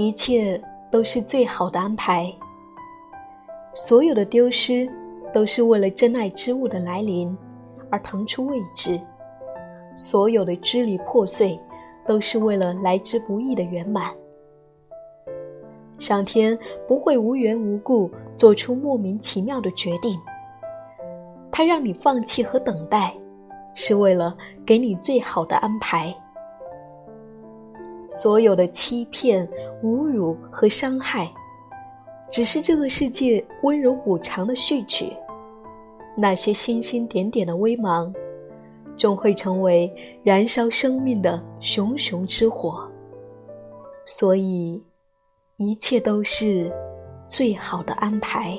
一切都是最好的安排。所有的丢失，都是为了真爱之物的来临而腾出位置；所有的支离破碎，都是为了来之不易的圆满。上天不会无缘无故做出莫名其妙的决定，他让你放弃和等待，是为了给你最好的安排。所有的欺骗、侮辱和伤害，只是这个世界温柔补偿的序曲。那些星星点点的微芒，终会成为燃烧生命的熊熊之火。所以。一切都是最好的安排。